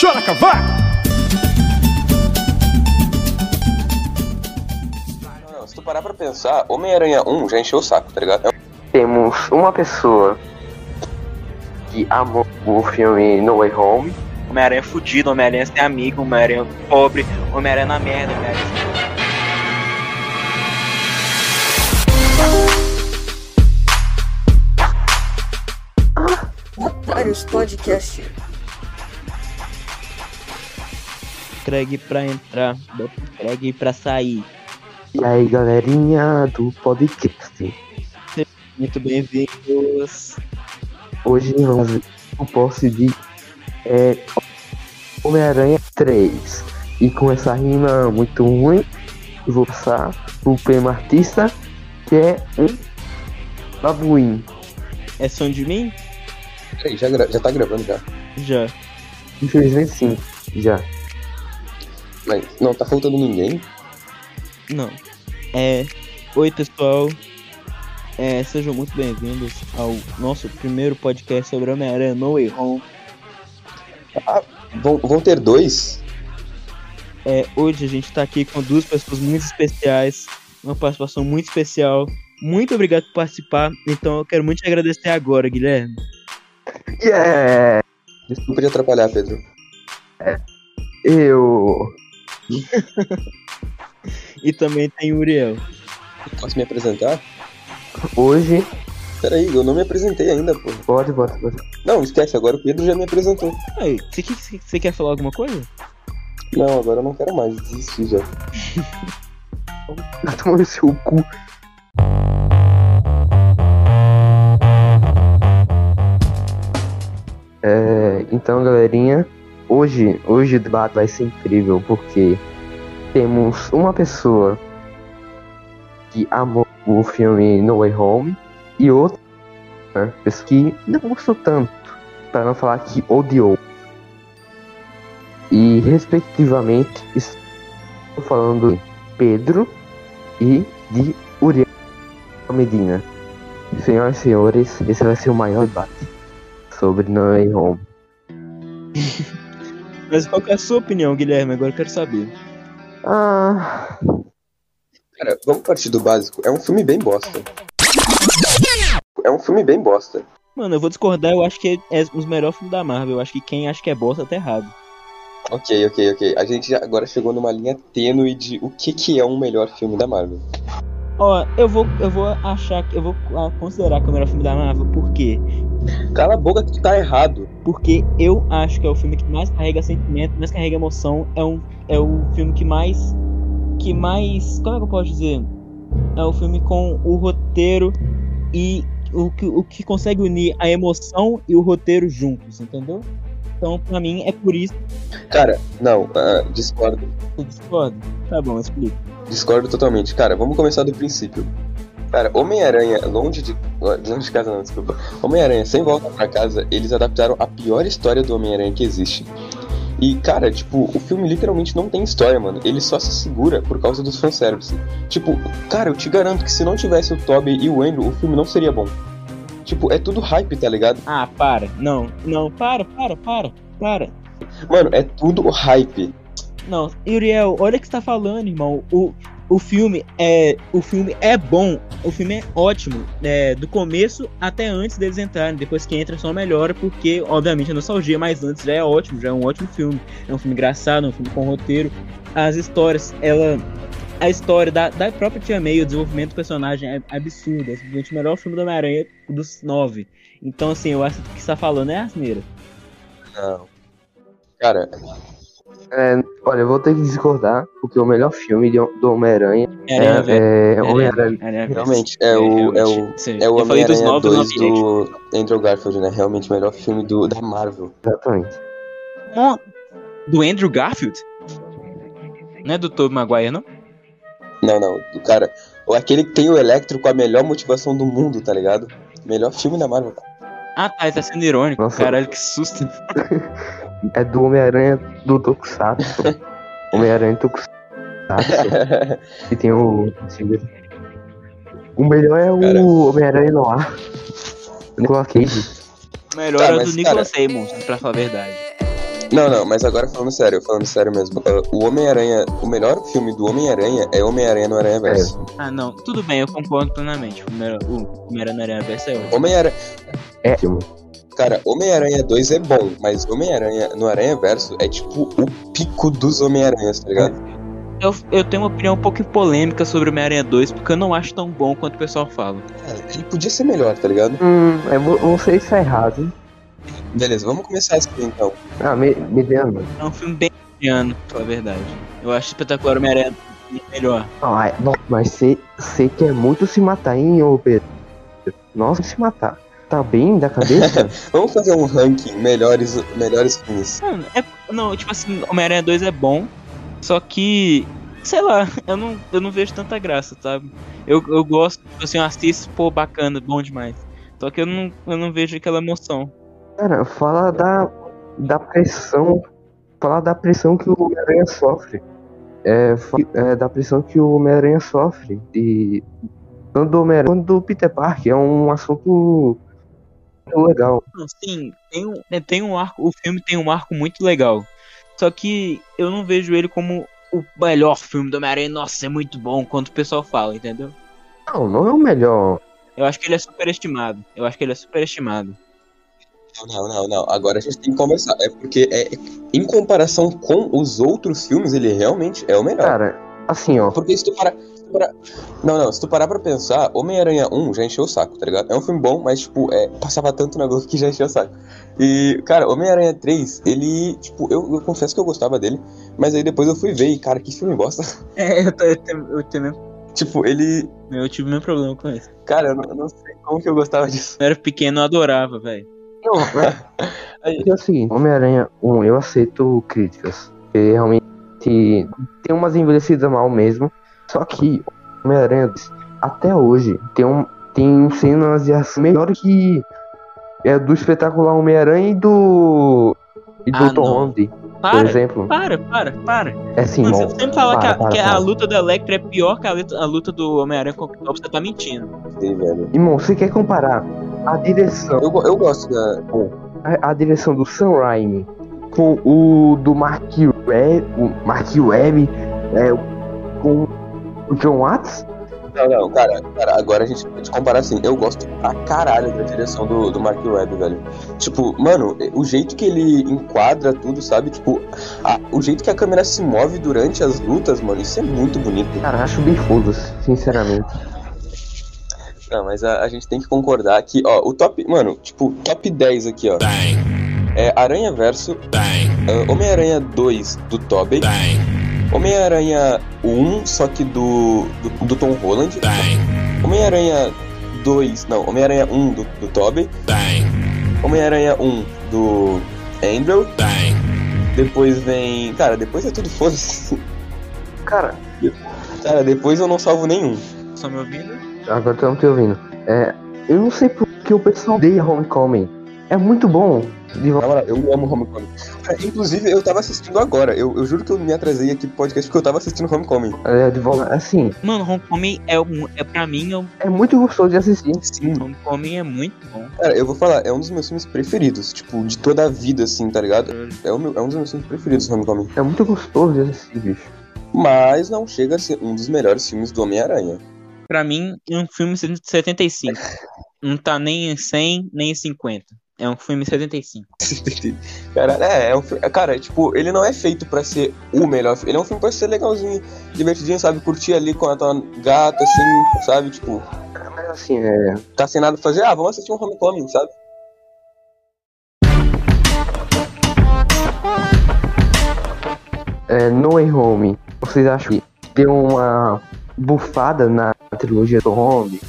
Chora, cavaco! Não, se tu parar pra pensar, Homem-Aranha 1 já encheu o saco, tá ligado? Temos uma pessoa que amou o filme No Way Home. Homem-Aranha fudido, Homem-Aranha sem amigo, Homem-Aranha pobre, Homem-Aranha na merda, Homem-Aranha. Vários podcasts. Craig pra entrar, bota o Craig pra sair. E aí, galerinha do podcast. Muito bem-vindos. Hoje vamos ver o posse de é, Homem-Aranha 3. E com essa rima muito ruim, eu vou passar pro prêmio artista, que é um babuim. É som de mim? Peraí, já, já tá gravando já. Já. Infelizmente sim, já. Mas não tá faltando ninguém. Não. É. Oi, pessoal. É, sejam muito bem-vindos ao nosso primeiro podcast sobre Homem-Aranha No Way Home. Vão, vão ter dois? É, hoje a gente tá aqui com duas pessoas muito especiais, uma participação muito especial. Muito obrigado por participar. Então eu quero muito te agradecer agora, Guilherme. Yeah! Desculpa de atrapalhar, Pedro. Eu. E também tem o Uriel. Posso me apresentar? Hoje. Peraí, eu não me apresentei ainda, pô. Pode, pode, pode. Não, esquece, agora o Pedro já me apresentou. Aí, você, que- você- você quer falar alguma coisa? Não, agora eu não quero mais, desisti já. Toma no seu cu. É, então, galerinha, hoje, hoje o debate vai ser incrível porque temos uma pessoa que amou o filme No Way Home e outra pessoa que não gostou tanto, para não falar que odiou. E, respectivamente, estou falando de Pedro e de Uriel Medina. Senhoras e senhores, esse vai ser o maior debate sobre No Way Home. Mas qual que é a sua opinião, Guilherme? Agora eu quero saber. Ah, Cara, vamos partir do básico. É um filme bem bosta. É um filme bem bosta. Mano, eu vou discordar, eu acho que é um dos melhores filmes da Marvel. Eu acho que quem acha que é bosta tá errado. Ok, ok, ok. A gente agora chegou numa linha tênue de o que, que é um melhor filme da Marvel. Ó, eu vou, eu vou achar que. Eu vou considerar que é o melhor filme da Marvel, por quê? Cala a boca que tu tá errado. Porque eu acho que é o filme que mais carrega sentimento, mais carrega emoção. É, um, é o filme que mais. Que mais. Como é que eu posso dizer? É o filme com o roteiro e o que, o que consegue unir a emoção e o roteiro juntos, entendeu? Então, pra mim, é por isso Cara, não, ah, discordo. eu discordo. Tá bom, explica. Discordo totalmente. Cara, vamos começar do princípio. Cara, Homem-Aranha, longe de. Longe de casa não, desculpa. Homem-Aranha, sem volta pra casa, eles adaptaram a pior história do Homem-Aranha que existe. E, cara, tipo, o filme literalmente não tem história, mano. Ele só se segura por causa dos fanservice. Tipo, cara, eu te garanto que se não tivesse o Tobey e o Andrew, o filme não seria bom. Tipo, é tudo hype, tá ligado? Ah, para. Não, não, para, para, para, para. Mano, é tudo hype. Não, Uriel, olha o que você tá falando, irmão. O, o filme é. O filme é bom. O filme é ótimo. É, do começo até antes deles entrarem. Depois que entra só melhora, porque, obviamente, é nostalgia, mas antes já é ótimo, já é um ótimo filme. É um filme engraçado, é um filme com roteiro. As histórias, ela. A história da, da própria Tia May, o desenvolvimento do personagem é absurdo. É simplesmente o melhor filme do Homem-Aranha dos nove. Então, assim, eu acho que o que você tá falando é asneira. Não. Cara, é, olha, eu vou ter que discordar, porque o melhor filme de- do Homem-Aranha É, Aranha Verso. é, é Homem-Aranha. Aranha Verso. realmente, é o. É o É o eu falei dos Homem-Aranha nove do 2 Nove do Andrew Garfield, né? Realmente o melhor filme do, da Marvel. Exatamente. Do Andrew Garfield? Não é do Tobey Maguire, não? Não, não, do cara. Ou aquele que tem o Electro com a melhor motivação do mundo, tá ligado? Melhor filme da Marvel. Ah, tá, ele tá sendo irônico. Nossa. Caralho, que susto. É do Homem-Aranha do Tokusatsu. Homem-Aranha Tokusatsu. E tem o. O melhor é o Cara. Homem-Aranha no ar. Nicolas Cage. Melhor Tá, é o mas, do Nicolas Simmons, pra falar a verdade. Não, não, mas agora falando sério, falando sério mesmo. uh, o Homem-Aranha, o melhor filme do Homem-Aranha é Homem-Aranha no Aranha Verso. Ah, não, tudo bem, eu concordo plenamente. O primeiro, o primeiro Aranha Verso é ótimo. Homem-Aranha. É filme. Cara, Homem-Aranha 2 é bom, mas Homem-Aranha no Aranha Verso é tipo o pico dos Homem-Aranhas, tá ligado? Eu, eu tenho uma opinião um pouco polêmica sobre Homem-Aranha 2, porque eu não acho tão bom quanto o pessoal fala. Cara, ele podia ser melhor, tá ligado? Hum, eu não sei se é errado. hein? Beleza, vamos começar assim então. Ah, me, mediano. É um filme bem mediano, pra falar a verdade. Eu acho espetacular o Homem-Aranha melhor. Ah, é- não, mas você você quer muito se matar, hein, ô Pedro? Nossa, se matar. Tá bem da cabeça? Vamos fazer um ranking melhores, melhores filmes. Mano, é, não, tipo assim, Homem-Aranha 2 é bom, só que, sei lá, eu não, eu não vejo tanta graça, sabe? Eu, eu gosto, tipo assim, eu assisto, pô, bacana, bom demais. Só que eu não, eu não vejo aquela emoção. Cara, fala da, da pressão. Fala da pressão que o Homem-Aranha sofre. É, é, da pressão que o Homem-Aranha sofre. De, tanto do Homem-Aranha quanto do Peter Parker. É um assunto legal. Não, Sim, tem um, é, tem um arco, o filme tem um arco muito legal. Só que eu não vejo ele como o melhor filme do Homem-Aranha, nossa, é muito bom, quanto o pessoal fala, entendeu? Não, não é o melhor. Eu acho que ele é superestimado. Eu acho que ele é superestimado. Não, não, não. Agora a gente tem que conversar. É porque é, em comparação com os outros filmes, ele realmente é o melhor. Cara, assim, ó. Porque se tu parar. Tu parar- Não, não, se tu parar pra pensar, Homem-Aranha 1 já encheu o saco, tá ligado? É um filme bom, mas, tipo, é, passava tanto na Globo que já encheu o saco. E, cara, Homem-Aranha 3, ele, tipo, eu, eu confesso que eu gostava dele, mas aí depois eu fui ver e, cara, que filme bosta. É, eu, tô- eu, tenho- eu, tenho- tipo, ele. eu tive meu problema com isso. Cara, eu não, eu não sei como que eu gostava disso. Eu era pequeno, eu adorava, velho. Não, é, é o seguinte, Homem-Aranha 1, eu aceito críticas. Porque realmente tem umas envelhecidas mal mesmo. Só que Homem-Aranha 2, até hoje, tem, um, tem cenas de ação melhor que é do espetacular Homem-Aranha e do. E do Ah, Tom. Holland, por Para, exemplo. para, para, para. É assim, Mano, você sempre fala que, a, para, para, que a para. luta do Electro é pior que a luta, a luta do Homem-Aranha com o Octopus, você tá mentindo. Sei, velho. Irmão, você quer comparar a direção, Eu, eu gosto da. a, a direção do Sam Raimi com o do Mark Webb, o Mark Webb, é, com o John Watts? Não, não, cara, cara, agora a gente pode comparar assim. Eu gosto pra caralho da direção do, do Mark Webb, velho. Tipo, mano, o jeito que ele enquadra tudo, sabe? Tipo, a- o jeito que a câmera se move durante as lutas, mano, isso é muito bonito. Cara, acho bem foda-se, sinceramente. Não, mas a, a gente tem que concordar que, ó, o top. Mano, tipo, top 10 aqui, ó. É Aranha Verso, ah, Homem-Aranha 2 do Tobey, Homem-Aranha 1, só que do, do, do Tom Holland, Homem-Aranha 2, não, Homem-Aranha 1 do, do Tobey, Homem-Aranha 1 do Andrew, depois vem. Cara, depois é tudo foda-se. Cara, Cara, depois eu não salvo nenhum. Só me ouvindo? agora eu não tô ouvindo. É, eu não sei por que o pessoal odeia Homecoming. É muito bom. De moral, eu amo Homecoming. Inclusive, eu tava assistindo agora. Eu, eu juro que eu me atrasei aqui pro podcast porque eu tava assistindo Homecoming. é, de volta, assim, Mano, Homecoming é, um, é pra mim, é um, é muito gostoso de assistir. Sim. Homecoming é muito bom. Cara, eu vou falar, é um dos meus filmes preferidos. Tipo, de toda a vida, assim, tá ligado? É, o meu- é um dos meus filmes preferidos, Homecoming. É muito gostoso de assistir, bicho. Mas não chega a ser um dos melhores filmes do Homem-Aranha. Pra mim, é um filme 75. Não tá nem em 100, nem em 50. É um filme 75. Cara, é, é um filme. Cara, tipo, ele não é feito pra ser o melhor filme. Ele é um filme pra ser legalzinho, divertidinho, sabe? Curtir ali com a tua gata, assim, sabe? Tipo, Mas assim, é. tá sem nada pra fazer, ah, vamos assistir um Homecoming, sabe? é no Way Home, vocês acham que deu uma bufada na trilogia do Home?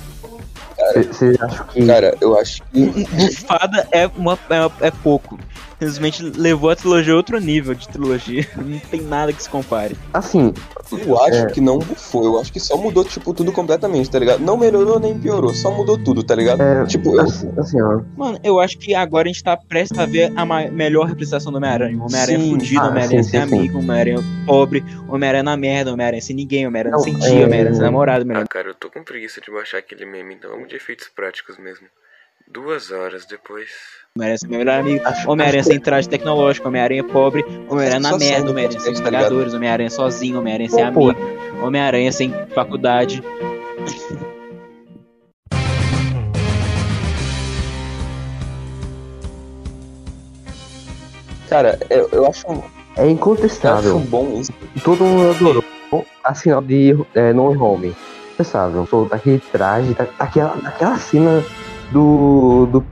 Vocês acham que. Cara, eu acho que. Bufada é, uma, é, é pouco. Simplesmente levou a trilogia a outro nível de trilogia. Não tem nada que se compare. Assim, Eu acho É. que não bufou, eu acho que só mudou, tipo, tudo completamente, tá ligado? Não melhorou nem piorou, só mudou tudo, tá ligado? é. Tipo, eu, Assim, assim, ó. Mano, eu acho que agora a gente tá prestes a ver a melhor representação do Homem-Aranha. O Homem-Aranha fudido, Ah, o Homem-Aranha sem sim, amigo, o Homem-Aranha pobre, o Homem-Aranha na merda, o Homem-Aranha sem ninguém, o Homem-Aranha Não, sem é- Homem-Aranha sem namorado, o Homem-Aranha cara, eu tô com preguiça de baixar aquele meme, então vamos de efeitos práticos mesmo. Duas horas depois. Homem-Aranha sem melhor amigo, Homem-Aranha sem traje tecnológico, Homem-Aranha pobre, Homem-Aranha na Só sai merda, Homem-Aranha sem podcast, tá ligado? Vingadores, Homem-Aranha sozinho, Homem-Aranha sem amigo, Homem-Aranha sem faculdade. Cara, eu, eu acho, É eu acho incontestável. bom isso. Todo mundo adorou a final de é, No Home. Incontestável. Todo daquele traje, da, daquela, daquela cena do, do,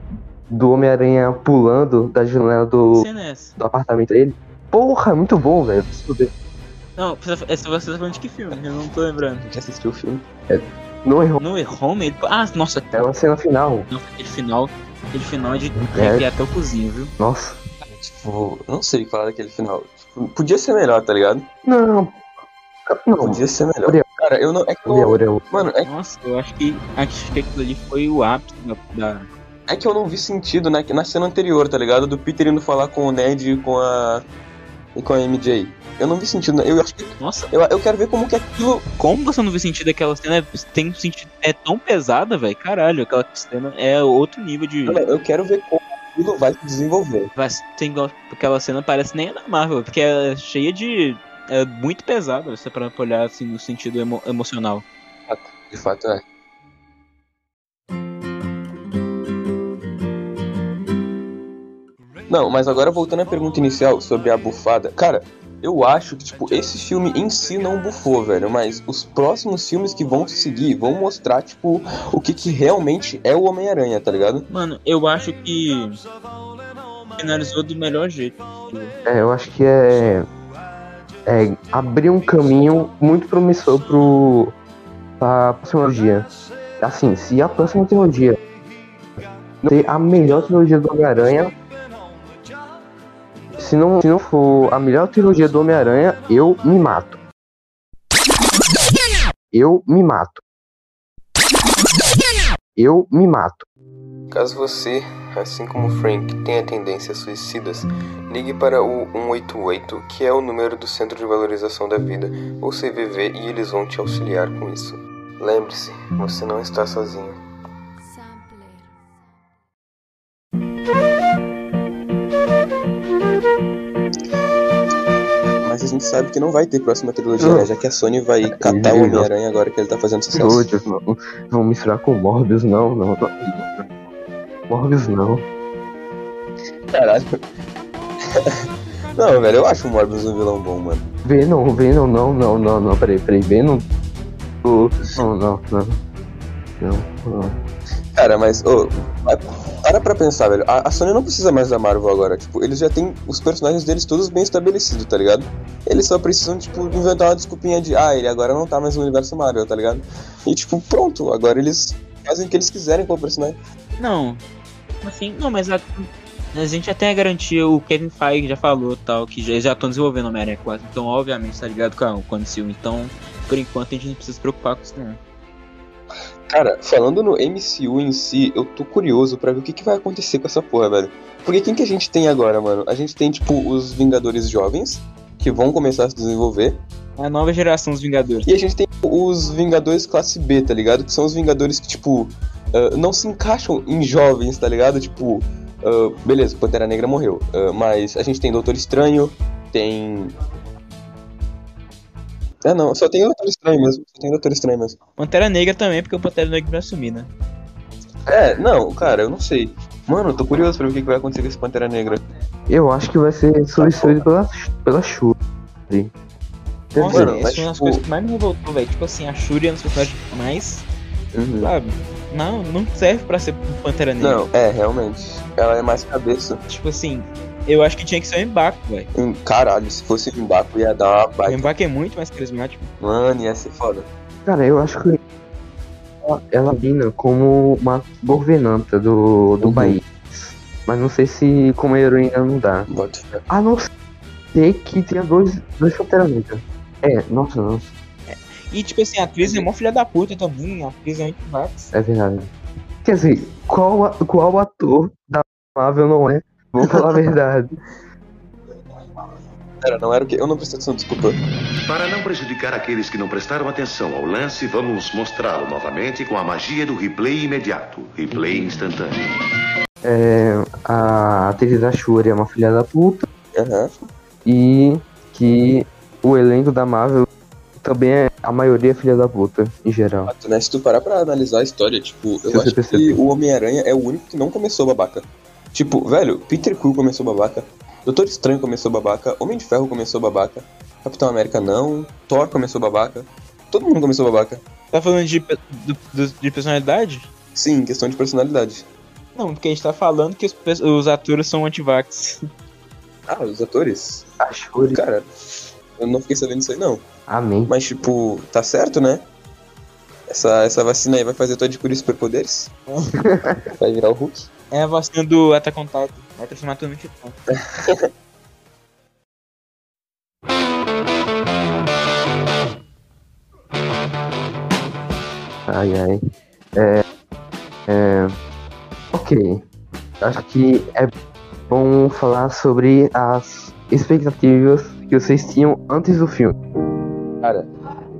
do Homem-Aranha pulando da janela do, é do apartamento dele. Porra, muito bom, velho. Não, você, essa você tá falando de que filme? Eu não tô lembrando. A gente assistiu o filme. No Way Home No Way Home? Ele... Ah, nossa, é uma cena final. não, aquele final, aquele final de É. até o cozinho, viu? Nossa. Tipo, eu não sei o que falar daquele final. Tipo, podia ser melhor, tá ligado? Não. Não. Podia ser melhor. Cara, eu não. É que eu, mano, é, Nossa, eu acho que, acho que aquilo ali foi o ápice da... da- é que eu não vi sentido na, na cena anterior, tá ligado? Do Peter indo falar com o Ned e com a. e com a MJ. Eu não vi sentido. Eu acho que. Nossa, Eu, eu quero ver como que aquilo. como você não viu sentido daquela cena? Tem um sentido... É tão pesada, velho. Caralho, aquela cena é outro nível de... Mano, eu quero ver como aquilo vai se desenvolver. Vai, tem aquela cena parece nem a da Marvel, porque é cheia de. É muito pesada, você para olhar assim no sentido emo- emocional. De fato, é. Não, mas agora voltando à pergunta inicial sobre a bufada. Cara, eu acho que, tipo, esse filme em si não bufou, velho. Mas os próximos filmes que vão seguir vão mostrar, tipo, o que, que realmente é o Homem-Aranha, tá ligado? Mano, eu acho que. Finalizou do melhor jeito. É, eu acho que é. É abrir um caminho muito promissor pro. pra próxima trilogia. Assim, se a próxima trilogia ser a melhor trilogia do Homem-Aranha. Se não, se não for a melhor trilogia do Homem-Aranha, eu me mato. Eu me mato. Eu me mato. Caso você, assim como Frank, tenha tendências suicidas, ligue para o 188, que é o número do Centro de Valorização da Vida, ou CVV, e eles vão te auxiliar com isso. Lembre-se, você não está sozinho. Sabe que não vai ter próxima trilogia, Não. né? Já que a Sony vai catar o. Homem-Aranha agora que ele tá fazendo sucesso. Deus, não. Vão misturar com Morbius, não, não. Morbius não. Caralho. não, velho, eu acho o Morbius um vilão bom, mano. Venom, Venom, não, não, não, não, peraí, peraí, Venom. Não, não, não. Não, não. Cara, mas, ô, vai- para pra pensar, velho. A, a Sony não precisa mais da Marvel agora. Tipo, eles já têm os personagens deles todos bem estabelecidos, tá ligado? Eles só precisam, tipo, inventar uma desculpinha de, ah, ele agora não tá mais no universo Marvel, tá ligado? E, tipo, pronto, agora eles fazem o que eles quiserem com o personagem. Não. Assim, não, mas a, a gente já tem a garantia, o Kevin Feige já falou tal, que já, estão desenvolvendo Homem-Aranha 4. Então, obviamente, tá ligado com a MCU. Então, por enquanto, a gente não precisa se preocupar com isso, não. Cara, falando no MCU em si, eu tô curioso pra ver o que, que vai acontecer com essa porra, velho. Porque quem que a gente tem agora, mano? A gente tem, tipo, os Vingadores jovens, que vão começar a se desenvolver. A nova geração dos Vingadores. E a gente tem os Vingadores classe B, tá ligado? Que são os Vingadores que, tipo, ah, não se encaixam em jovens, tá ligado? Tipo, ah, beleza, Pantera Negra morreu. ah, mas a gente tem Doutor Estranho, tem. É, não, só tem o Doutor Estranho mesmo. Só tem o Doutor Estranho mesmo. Pantera Negra também, porque o Pantera Negra vai assumir, né? É, não, cara, eu não sei. Mano, eu tô curioso pra ver o que vai acontecer com esse Pantera Negra. Eu acho que vai ser substituído pela, pela Shuri. Nossa, Mano, essa foi uma das tipo- coisas que mais me revoltou, velho. Tipo assim, a Shuri é uma das personagens mais, Uhum. sabe? Não, não serve pra ser Pantera Negra. Não, é, realmente. Ela é mais cabeça. Tipo assim, eu acho que tinha que ser o Embaco, velho. Hum, Caralho, se fosse o Mbaku ia dar uma O baita. Embaco é muito mais carismático. Mano, ia ser foda. Cara, eu acho que ela- ela vina como uma governanta do, do Uhum. país. Mas não sei se como heroína não dá. Bota. A não ser que tenha dois, dois Pantera Negra. É, nossa, nossa, E tipo assim, a atriz é mó filha da puta também. A atriz é muito vax. é verdade. Quer dizer, qual, qual ator da Marvel não é? Vou falar a verdade. Pera, não era o que. Eu não prestei atenção, desculpa. Para não prejudicar aqueles que não prestaram atenção ao lance, vamos mostrá-lo novamente com a magia do replay imediato replay instantâneo. É, a atriz da Shuri é uma filha da puta Aham. e que o elenco da Marvel também é a maioria é filha da puta, em geral. Fato, né? Se tu parar pra analisar a história, tipo, eu acho que o Homem-Aranha é o único que não começou babaca. Tipo, velho, Peter Quill começou babaca, Doutor Estranho começou babaca, Homem de Ferro começou babaca, Capitão América não, Thor começou babaca, todo mundo começou babaca. Tá falando de, do- de personalidade? Sim, questão de personalidade. Não, porque a gente tá falando que os, os atores são antivax. Ah, os atores? A Shuri, Cara, eu não fiquei sabendo disso aí não. amém. Mas, tipo, tá certo, né? Essa, essa vacina aí vai fazer tu adquirir superpoderes? vai virar o Hulk? É a vacina do Attack on Titan. Vai transformar tudo no titã. Ai, ai. É, é, ok. Acho que é bom falar sobre as expectativas que vocês tinham antes do filme. Cara,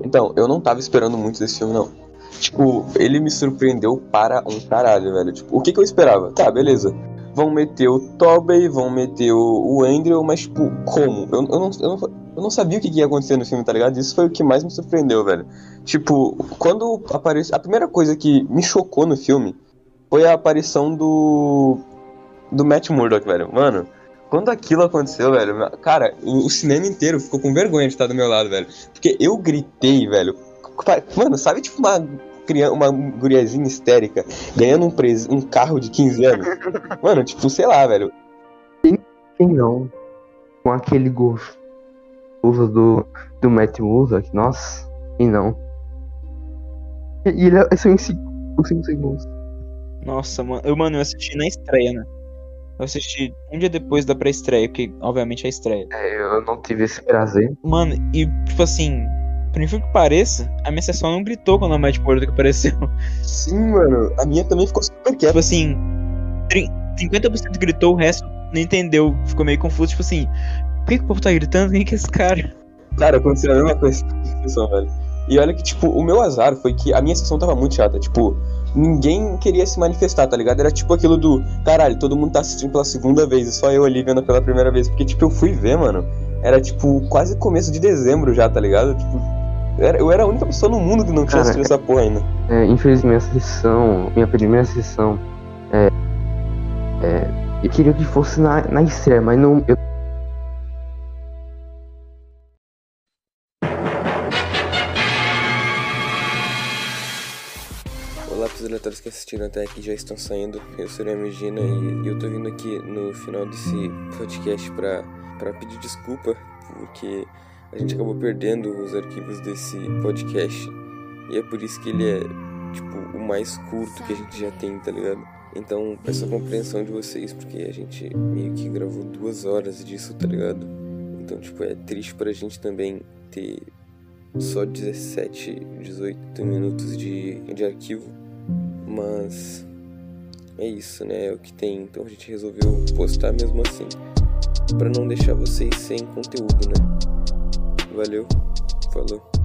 então, eu não tava esperando muito desse filme, não. Tipo, ele me surpreendeu para um caralho, velho. Tipo, o que que eu esperava? Tá, beleza. Vão meter o Tobey, vão meter o, o Andrew, mas, tipo, como? Eu, eu, não, eu, não, eu não sabia o que que ia acontecer no filme, tá ligado? Isso foi o que mais me surpreendeu, velho. Tipo, quando apareceu. A primeira coisa que me chocou no filme foi a aparição do. do Matt Murdock, velho. Mano, quando aquilo aconteceu, velho, cara, o, o cinema inteiro ficou com vergonha de estar do meu lado, velho. Porque eu gritei, velho. Mano, sabe, tipo, uma, criança, uma guriazinha histérica ganhando um, pres- um carro de 15 anos? Mano, tipo, sei lá, velho. Quem não? Com aquele gosto uso do, do Matt Murdock, nossa, e não. E e ele é só em 5 segundos. Nossa, mano. Eu, mano, eu assisti na estreia, né? Eu assisti um dia depois da pré-estreia, porque obviamente é a estreia. É, eu não tive esse prazer. Mano, e tipo assim, por incrível que pareça, a minha sessão não gritou quando a Matt Murdock apareceu. Sim, mano. A minha também ficou super Tipo quieta. assim, tri- 50% gritou, o resto não entendeu. Ficou meio confuso, tipo assim, por que, que o povo tá gritando? Quem que é esse cara? Cara, aconteceu a mesma coisa na sessão, velho. E olha que, tipo, o meu azar foi que a minha sessão tava muito chata. Tipo, ninguém queria se manifestar, tá ligado? Era tipo aquilo do, caralho, todo mundo tá assistindo pela segunda vez e só eu ali vendo pela primeira vez. Porque, tipo, eu fui ver, mano. Era, tipo, quase começo de dezembro já, tá ligado? Tipo, eu era, a única pessoa no mundo que não tinha Cara, assistido essa porra ainda. É, infelizmente, essa sessão, minha primeira sessão, é, é, eu queria que fosse na, na estreia, mas não. Eu, Olá para os aleatórios que assistiram até aqui já estão saindo. Eu sou a Regina e eu tô vindo aqui no final desse podcast pra, pra pedir desculpa porque a gente acabou perdendo os arquivos desse podcast e é por isso que ele é tipo o mais curto que a gente já tem, tá ligado? Então peço a compreensão de vocês porque a gente meio que gravou duas horas disso, tá ligado? Então tipo é triste pra gente também ter só 17, 18 minutos de, de arquivo. Mas é isso, né? É o que tem. Então a gente resolveu postar mesmo assim. Pra não deixar vocês sem conteúdo, né? Valeu, falou.